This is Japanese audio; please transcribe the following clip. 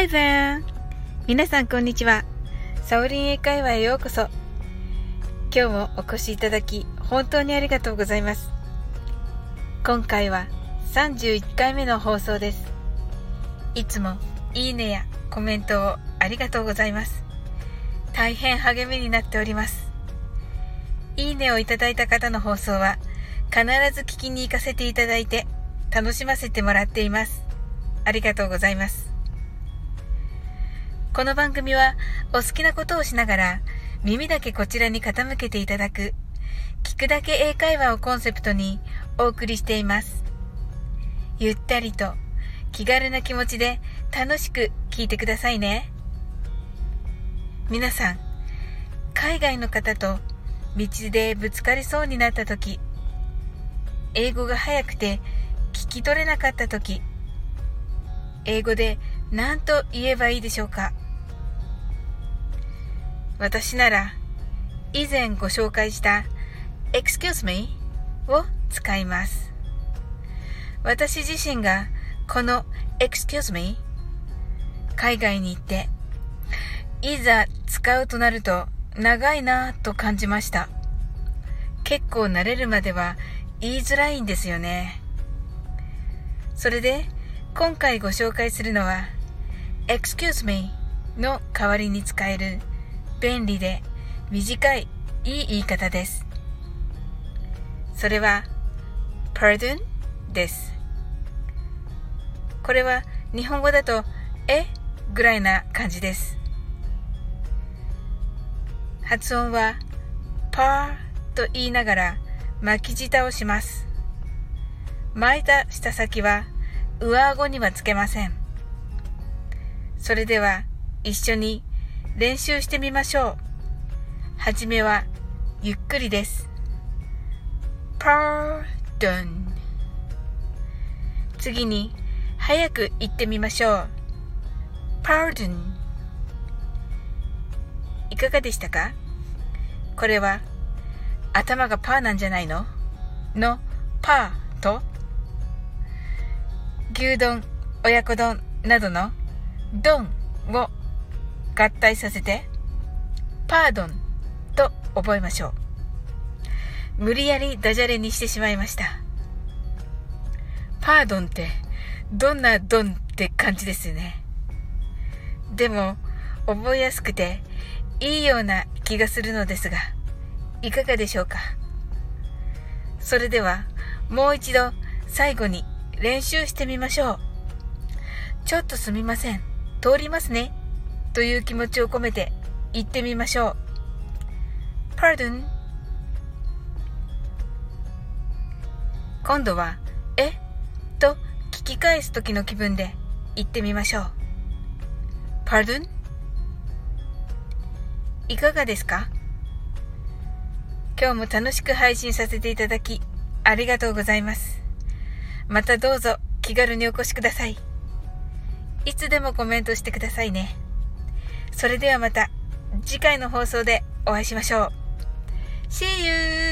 Hi there! 皆さんこんにちは。サオリン英会話へようこそ。今日もお越しいただき、本当にありがとうございます。今回は31回目の放送です。いつもいいねやコメントをありがとうございます。大変励みになっております。いいねをいただいた方の放送は必ず聞きに行かせていただいて楽しませてもらっています。ありがとうございます。この番組はお好きなことをしながら耳だけこちらに傾けていただく聞くだけ英会話をコンセプトにお送りしています。ゆったりと気軽な気持ちで楽しく聞いてくださいね。皆さん、海外の方と道でぶつかりそうになった時、英語が早くて聞き取れなかった時、英語で何と言えばいいでしょうか？私なら以前ご紹介した excuse me を使います。私自身がこの excuse me 海外に行っていざ使うとなると長いなと感じました。結構慣れるまでは言いづらいんですよね。それで今回ご紹介するのは excuse me の代わりに使える便利で短いいい言い方です。それは pardon です。これは日本語だとえ？ぐらいな感じです。発音はパーと言いながら巻き舌をします。巻いた舌先は上顎にはつけません。それでは一緒に練習してみましょう。はじめはゆっくりです。pardon 次に早く言ってみましょう。pardon いかがでしたか？これは頭がパーなんじゃないの？のパーと？牛丼、親子丼などの？ドンを合体させて、パードンと覚えましょう。無理やりダジャレにしてしまいました。パードンってどんなドンって感じですよね。でも覚えやすくていいような気がするのですが、いかがでしょうか？それではもう一度最後に練習してみましょう。ちょっとすみません。通りますね。という気持ちを込めて言ってみましょう。Pardon 今度は、え？と聞き返す時の気分で言ってみましょう。Pardon? いかがですか？今日も楽しく配信させていただき、ありがとうございます。またどうぞ気軽にお越しください。いつでもコメントしてくださいね。それではまた次回の放送でお会いしましょう。See you!